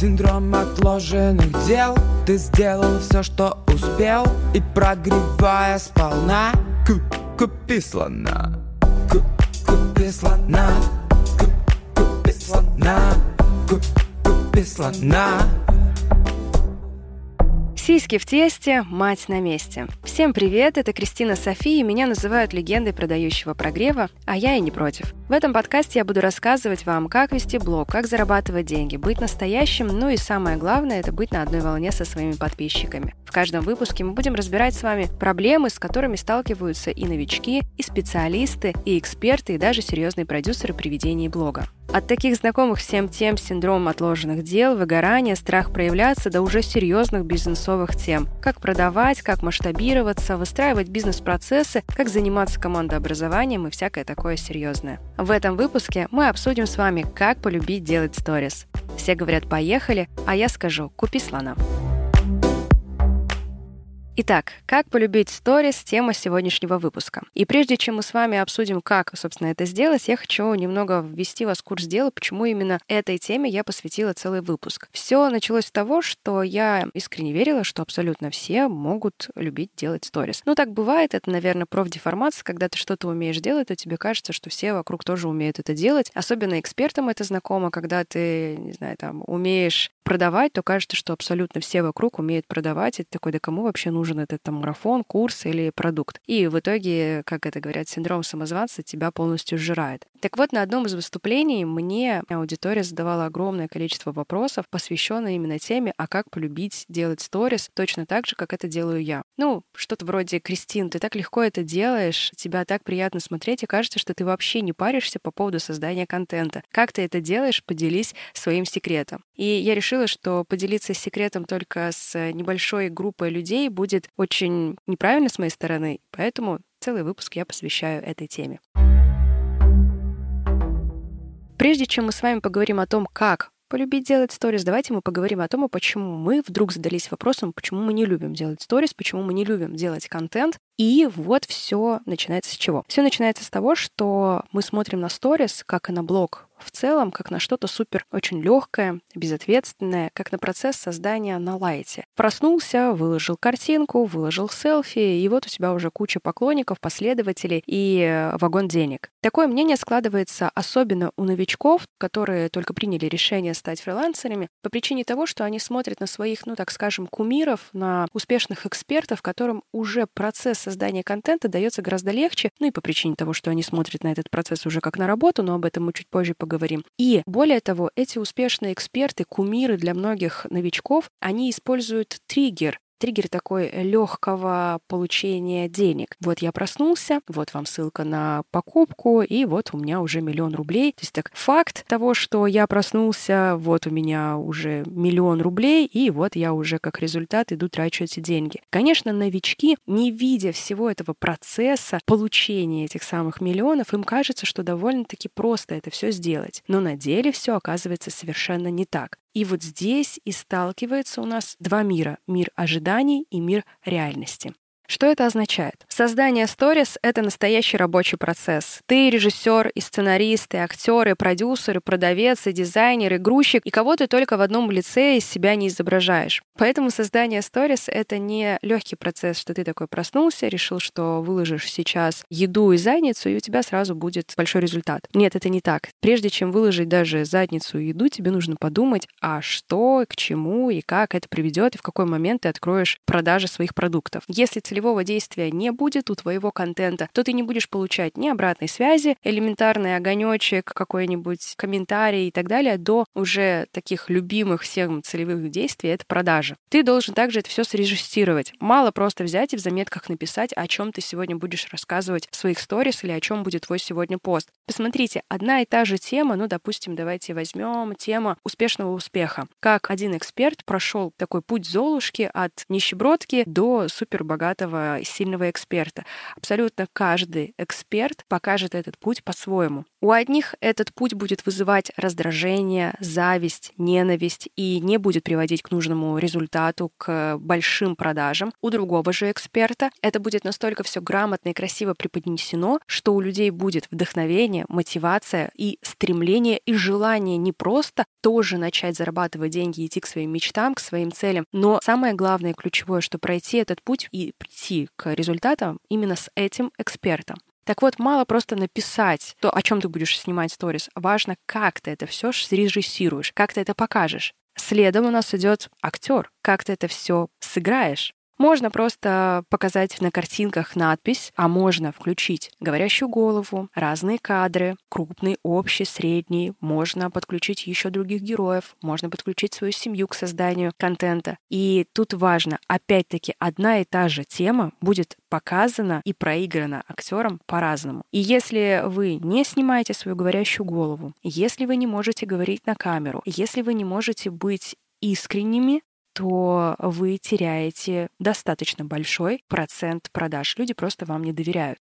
Синдром отложенных дел. Ты сделал все, что успел И прогревая сполна. Купи слона Купи слона Купи слона Купи слона Сиськи в тесте, мать на месте. Всем привет, это Кристина Софи, и меня называют легендой продающего прогрева, а я и не против. В этом подкасте я буду рассказывать вам, как вести блог, как зарабатывать деньги, быть настоящим, ну и самое главное, это быть на одной волне со своими подписчиками. В каждом выпуске мы будем разбирать с вами проблемы, с которыми сталкиваются и новички, и специалисты, и эксперты, и даже серьезные продюсеры при ведении блога. От таких знакомых всем тем синдром отложенных дел, выгорания, страх проявляться до уже серьезных бизнесовых тем. Как продавать, как масштабироваться, выстраивать бизнес-процессы, как заниматься командообразованием и всякое такое серьезное. В этом выпуске мы обсудим с вами, как полюбить делать сторис. Все говорят «поехали», а я скажу «купи слона». Итак, как полюбить сторис – тема сегодняшнего выпуска. И прежде чем мы с вами обсудим, как, собственно, это сделать, я хочу немного ввести вас в курс дела, почему именно этой теме я посвятила целый выпуск. Все началось с того, что я искренне верила, что абсолютно все могут любить делать сторис. Ну, так бывает, это, наверное, профдеформация, когда ты что-то умеешь делать, то тебе кажется, что все вокруг тоже умеют это делать. Особенно экспертам это знакомо, когда ты, не знаю, там, умеешь продавать, то кажется, что абсолютно все вокруг умеют продавать. Ты такой, да кому вообще нужен этот там, марафон, курс или продукт? И в итоге, как это говорят, синдром самозванца тебя полностью сжирает. Так вот, на одном из выступлений мне аудитория задавала огромное количество вопросов, посвященных именно теме, а как полюбить делать сторис точно так же, как это делаю я. Ну, что-то вроде «Кристин, ты так легко это делаешь, тебя так приятно смотреть, и кажется, что ты вообще не паришься по поводу создания контента. Как ты это делаешь? Поделись своим секретом». И я решила решила, что поделиться секретом только с небольшой группой людей будет очень неправильно с моей стороны, поэтому целый выпуск я посвящаю этой теме. Прежде чем мы с вами поговорим о том, как полюбить делать сторис, давайте мы поговорим о том, почему мы вдруг задались вопросом, почему мы не любим делать сторис, почему мы не любим делать контент. И вот все начинается с чего? Все начинается с того, что мы смотрим на сторис, как и на блог в целом как на что-то супер очень легкое, безответственное, как на процесс создания на лайте. Проснулся, выложил картинку, выложил селфи, и вот у тебя уже куча поклонников, последователей и э, вагон денег. Такое мнение складывается особенно у новичков, которые только приняли решение стать фрилансерами, по причине того, что они смотрят на своих, ну так скажем, кумиров, на успешных экспертов, которым уже процесс создания контента дается гораздо легче, ну и по причине того, что они смотрят на этот процесс уже как на работу, но об этом мы чуть позже поговорим поговорим. И более того, эти успешные эксперты, кумиры для многих новичков, они используют триггер, триггер такой легкого получения денег. Вот я проснулся, вот вам ссылка на покупку, и вот у меня уже миллион рублей. То есть так факт того, что я проснулся, вот у меня уже миллион рублей, и вот я уже как результат иду трачу эти деньги. Конечно, новички, не видя всего этого процесса получения этих самых миллионов, им кажется, что довольно-таки просто это все сделать. Но на деле все оказывается совершенно не так. И вот здесь и сталкивается у нас два мира. Мир ожиданий и мир реальности. Что это означает? Создание сторис — это настоящий рабочий процесс. Ты режиссер, и сценарист, и актер, и продюсер, и продавец, и дизайнер, и грузчик, и кого ты только в одном лице из себя не изображаешь. Поэтому создание сторис — это не легкий процесс, что ты такой проснулся, решил, что выложишь сейчас еду и задницу, и у тебя сразу будет большой результат. Нет, это не так. Прежде чем выложить даже задницу и еду, тебе нужно подумать, а что, к чему и как это приведет, и в какой момент ты откроешь продажи своих продуктов. Если целевого действия не будет у твоего контента, то ты не будешь получать ни обратной связи, элементарный огонечек, какой-нибудь комментарий и так далее, до уже таких любимых всем целевых действий — это продажа. Ты должен также это все срежиссировать. Мало просто взять и в заметках написать, о чем ты сегодня будешь рассказывать в своих сторис или о чем будет твой сегодня пост. Посмотрите, одна и та же тема, ну, допустим, давайте возьмем тема успешного успеха. Как один эксперт прошел такой путь Золушки от нищебродки до супербогатого этого сильного эксперта. Абсолютно каждый эксперт покажет этот путь по-своему. У одних этот путь будет вызывать раздражение, зависть, ненависть и не будет приводить к нужному результату, к большим продажам. У другого же эксперта это будет настолько все грамотно и красиво преподнесено, что у людей будет вдохновение, мотивация и стремление и желание не просто тоже начать зарабатывать деньги, идти к своим мечтам, к своим целям, но самое главное и ключевое, что пройти этот путь и прийти к результатам именно с этим экспертом. Так вот, мало просто написать то, о чем ты будешь снимать сторис. Важно, как ты это все срежиссируешь, как ты это покажешь. Следом у нас идет актер, как ты это все сыграешь. Можно просто показать на картинках надпись, а можно включить говорящую голову, разные кадры, крупный, общий, средний. Можно подключить еще других героев, можно подключить свою семью к созданию контента. И тут важно, опять-таки, одна и та же тема будет показана и проиграна актером по-разному. И если вы не снимаете свою говорящую голову, если вы не можете говорить на камеру, если вы не можете быть искренними, то вы теряете достаточно большой процент продаж. Люди просто вам не доверяют.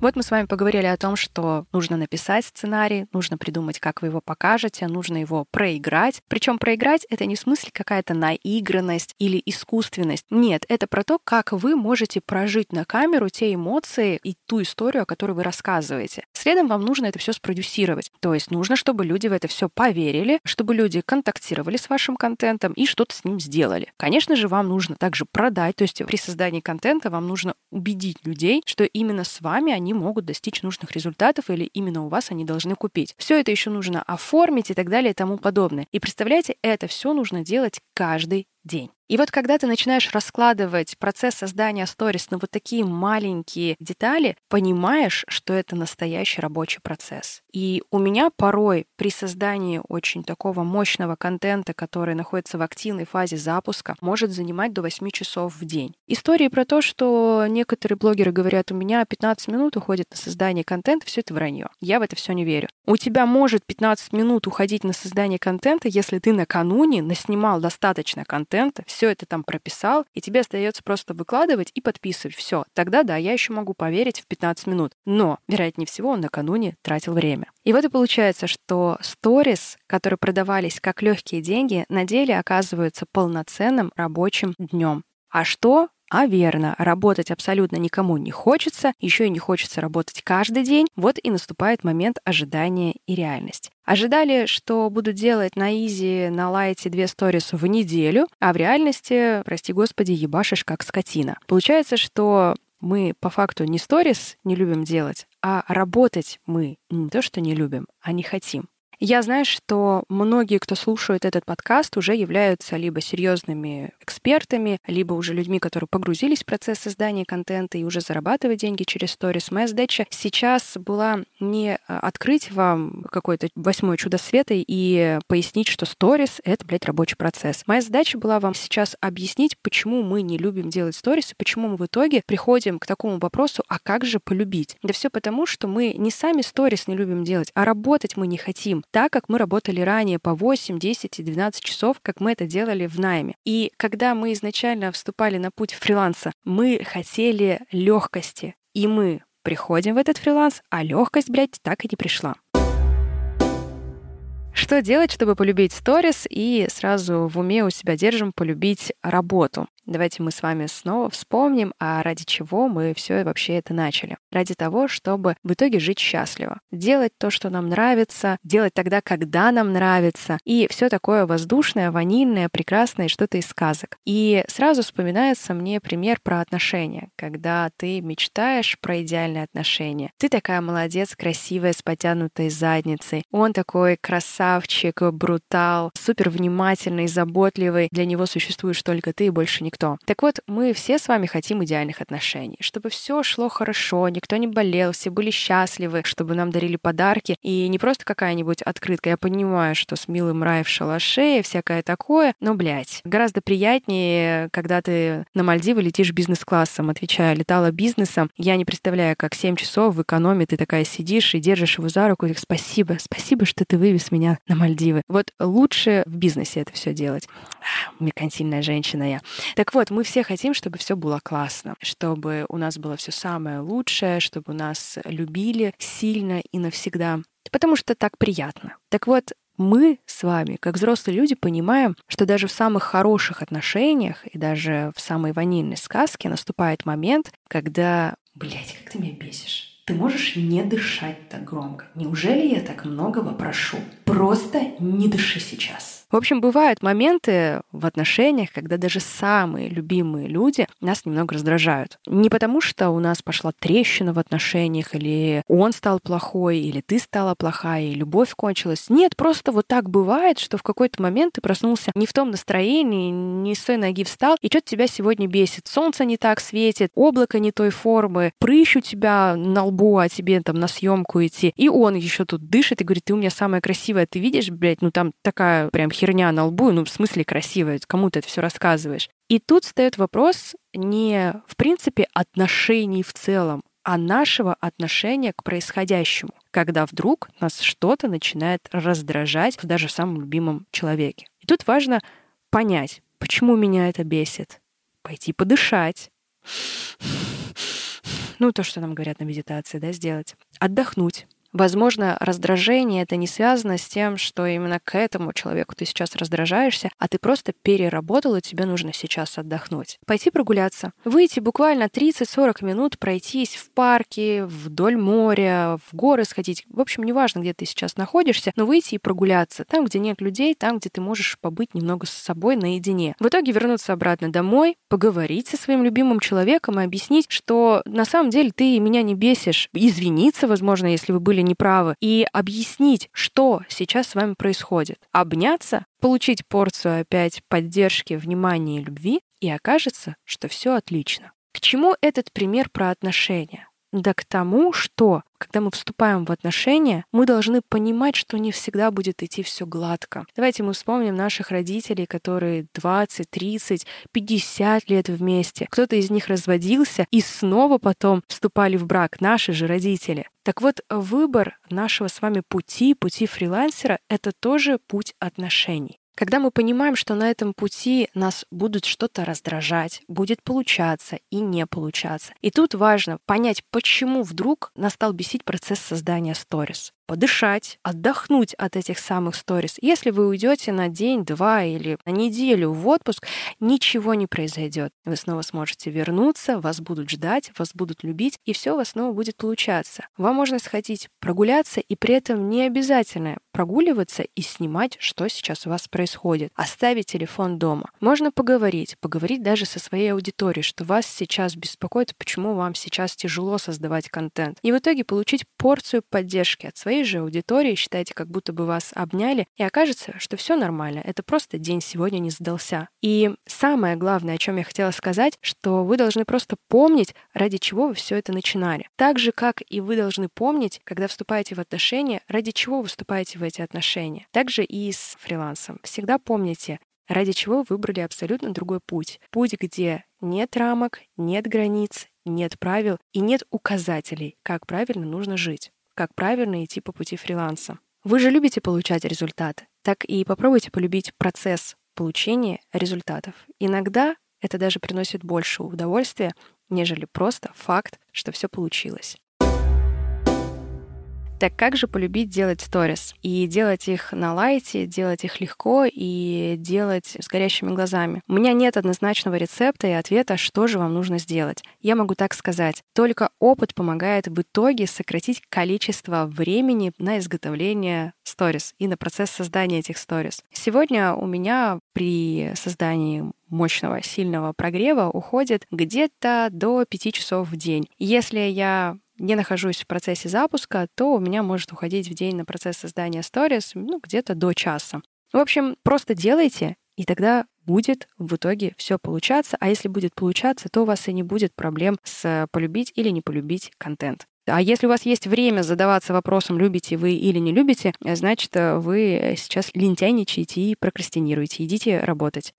Вот мы с вами поговорили о том, что нужно написать сценарий, нужно придумать, как вы его покажете, нужно его проиграть. Причем проиграть — это не в смысле какая-то наигранность или искусственность. Нет, это про то, как вы можете прожить на камеру те эмоции и ту историю, о которой вы рассказываете. Следом вам нужно это все спродюсировать. То есть нужно, чтобы люди в это все поверили, чтобы люди контактировали с вашим контентом и что-то с ним сделали. Конечно же, вам нужно также продать, то есть при создании контента вам нужно убедить людей, что именно с вами они могут достичь нужных результатов или именно у вас они должны купить. Все это еще нужно оформить и так далее и тому подобное. И представляете, это все нужно делать каждый день. И вот когда ты начинаешь раскладывать процесс создания сторис на вот такие маленькие детали, понимаешь, что это настоящий рабочий процесс. И у меня порой при создании очень такого мощного контента, который находится в активной фазе запуска, может занимать до 8 часов в день. Истории про то, что некоторые блогеры говорят, у меня 15 минут уходит на создание контента, все это вранье. Я в это все не верю. У тебя может 15 минут уходить на создание контента, если ты накануне наснимал достаточно контента, все это там прописал, и тебе остается просто выкладывать и подписывать. Все. Тогда да, я еще могу поверить в 15 минут. Но, вероятнее всего, он накануне тратил время. И вот и получается, что сторис, которые продавались как легкие деньги, на деле оказываются полноценным рабочим днем. А что а верно, работать абсолютно никому не хочется, еще и не хочется работать каждый день. Вот и наступает момент ожидания и реальность. Ожидали, что буду делать на изи, на лайте две сторис в неделю, а в реальности, прости господи, ебашишь как скотина. Получается, что мы по факту не сторис не любим делать, а работать мы не то, что не любим, а не хотим. Я знаю, что многие, кто слушает этот подкаст, уже являются либо серьезными экспертами, либо уже людьми, которые погрузились в процесс создания контента и уже зарабатывают деньги через сторис. Моя задача сейчас была не а, открыть вам какое-то восьмое чудо света и пояснить, что сторис — это, блядь, рабочий процесс. Моя задача была вам сейчас объяснить, почему мы не любим делать сторис и почему мы в итоге приходим к такому вопросу, а как же полюбить? Да все потому, что мы не сами сторис не любим делать, а работать мы не хотим так, как мы работали ранее по 8, 10 и 12 часов, как мы это делали в найме. И когда мы изначально вступали на путь фриланса, мы хотели легкости. И мы приходим в этот фриланс, а легкость, блядь, так и не пришла. Что делать, чтобы полюбить сторис и сразу в уме у себя держим полюбить работу? Давайте мы с вами снова вспомним, а ради чего мы все вообще это начали. Ради того, чтобы в итоге жить счастливо. Делать то, что нам нравится, делать тогда, когда нам нравится. И все такое воздушное, ванильное, прекрасное, что-то из сказок. И сразу вспоминается мне пример про отношения, когда ты мечтаешь про идеальные отношения. Ты такая молодец, красивая, с потянутой задницей. Он такой красавчик, брутал, супер внимательный, заботливый. Для него существуешь только ты и больше никто никто. Так вот, мы все с вами хотим идеальных отношений, чтобы все шло хорошо, никто не болел, все были счастливы, чтобы нам дарили подарки, и не просто какая-нибудь открытка. Я понимаю, что с милым рай в шалаше и всякое такое, но, блядь, гораздо приятнее, когда ты на Мальдивы летишь бизнес-классом, отвечая, летала бизнесом. Я не представляю, как 7 часов в экономе ты такая сидишь и держишь его за руку и так, спасибо, спасибо, что ты вывез меня на Мальдивы. Вот лучше в бизнесе это все делать. Меркантильная женщина я. Так вот, мы все хотим, чтобы все было классно, чтобы у нас было все самое лучшее, чтобы нас любили сильно и навсегда. Потому что так приятно. Так вот, мы с вами, как взрослые люди, понимаем, что даже в самых хороших отношениях и даже в самой ванильной сказке наступает момент, когда, блядь, как ты меня бесишь. Ты можешь не дышать так громко. Неужели я так многого прошу? Просто не дыши сейчас. В общем, бывают моменты в отношениях, когда даже самые любимые люди нас немного раздражают. Не потому, что у нас пошла трещина в отношениях, или он стал плохой, или ты стала плохая, и любовь кончилась. Нет, просто вот так бывает, что в какой-то момент ты проснулся не в том настроении, не с той ноги встал, и что-то тебя сегодня бесит. Солнце не так светит, облако не той формы, прыщ у тебя на лбу, а тебе там на съемку идти. И он еще тут дышит и говорит, ты у меня самая красивая, ты видишь, блядь, ну там такая прям херня на лбу, ну, в смысле красивая, кому ты это все рассказываешь. И тут встает вопрос не, в принципе, отношений в целом, а нашего отношения к происходящему, когда вдруг нас что-то начинает раздражать даже в самом любимом человеке. И тут важно понять, почему меня это бесит. Пойти подышать. Ну, то, что нам говорят на медитации, да, сделать. Отдохнуть Возможно, раздражение это не связано с тем, что именно к этому человеку ты сейчас раздражаешься, а ты просто переработал, и тебе нужно сейчас отдохнуть. Пойти прогуляться. Выйти буквально 30-40 минут, пройтись в парке, вдоль моря, в горы сходить. В общем, неважно, где ты сейчас находишься, но выйти и прогуляться. Там, где нет людей, там, где ты можешь побыть немного с собой наедине. В итоге вернуться обратно домой, поговорить со своим любимым человеком и объяснить, что на самом деле ты меня не бесишь. Извиниться, возможно, если вы были были неправы, и объяснить, что сейчас с вами происходит. Обняться, получить порцию опять поддержки, внимания и любви, и окажется, что все отлично. К чему этот пример про отношения? Да к тому, что когда мы вступаем в отношения, мы должны понимать, что не всегда будет идти все гладко. Давайте мы вспомним наших родителей, которые 20, 30, 50 лет вместе. Кто-то из них разводился и снова потом вступали в брак, наши же родители. Так вот, выбор нашего с вами пути, пути фрилансера, это тоже путь отношений. Когда мы понимаем, что на этом пути нас будут что-то раздражать, будет получаться и не получаться. И тут важно понять, почему вдруг настал бесить процесс создания сторис подышать, отдохнуть от этих самых сторис. Если вы уйдете на день, два или на неделю в отпуск, ничего не произойдет. Вы снова сможете вернуться, вас будут ждать, вас будут любить, и все у вас снова будет получаться. Вам можно сходить прогуляться, и при этом не обязательно прогуливаться и снимать, что сейчас у вас происходит. Оставить телефон дома. Можно поговорить, поговорить даже со своей аудиторией, что вас сейчас беспокоит, почему вам сейчас тяжело создавать контент. И в итоге получить порцию поддержки от своей же аудитории, считайте, как будто бы вас обняли, и окажется, что все нормально, это просто день сегодня не сдался. И самое главное, о чем я хотела сказать, что вы должны просто помнить, ради чего вы все это начинали. Так же, как и вы должны помнить, когда вступаете в отношения, ради чего вы вступаете в эти отношения. Также и с фрилансом. Всегда помните, ради чего выбрали абсолютно другой путь. Путь, где нет рамок, нет границ, нет правил и нет указателей, как правильно нужно жить как правильно идти по пути фриланса. Вы же любите получать результаты, так и попробуйте полюбить процесс получения результатов. Иногда это даже приносит больше удовольствия, нежели просто факт, что все получилось. Так как же полюбить делать сторис? И делать их на лайте, делать их легко и делать с горящими глазами. У меня нет однозначного рецепта и ответа, что же вам нужно сделать. Я могу так сказать. Только опыт помогает в итоге сократить количество времени на изготовление сторис и на процесс создания этих сторис. Сегодня у меня при создании мощного, сильного прогрева уходит где-то до 5 часов в день. Если я не нахожусь в процессе запуска, то у меня может уходить в день на процесс создания сторис ну, где-то до часа. В общем, просто делайте, и тогда будет в итоге все получаться. А если будет получаться, то у вас и не будет проблем с полюбить или не полюбить контент. А если у вас есть время задаваться вопросом, любите вы или не любите, значит, вы сейчас лентяйничаете и прокрастинируете. Идите работать.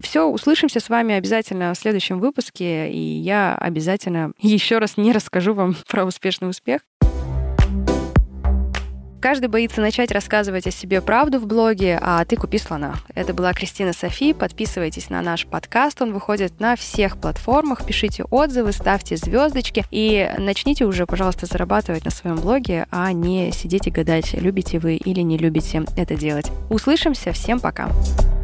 Все, услышимся с вами обязательно в следующем выпуске, и я обязательно еще раз не расскажу вам про успешный успех. Каждый боится начать рассказывать о себе правду в блоге, а ты купи слона. Это была Кристина Софи. Подписывайтесь на наш подкаст. Он выходит на всех платформах. Пишите отзывы, ставьте звездочки и начните уже, пожалуйста, зарабатывать на своем блоге, а не сидеть и гадать, любите вы или не любите это делать. Услышимся. Всем пока. Пока.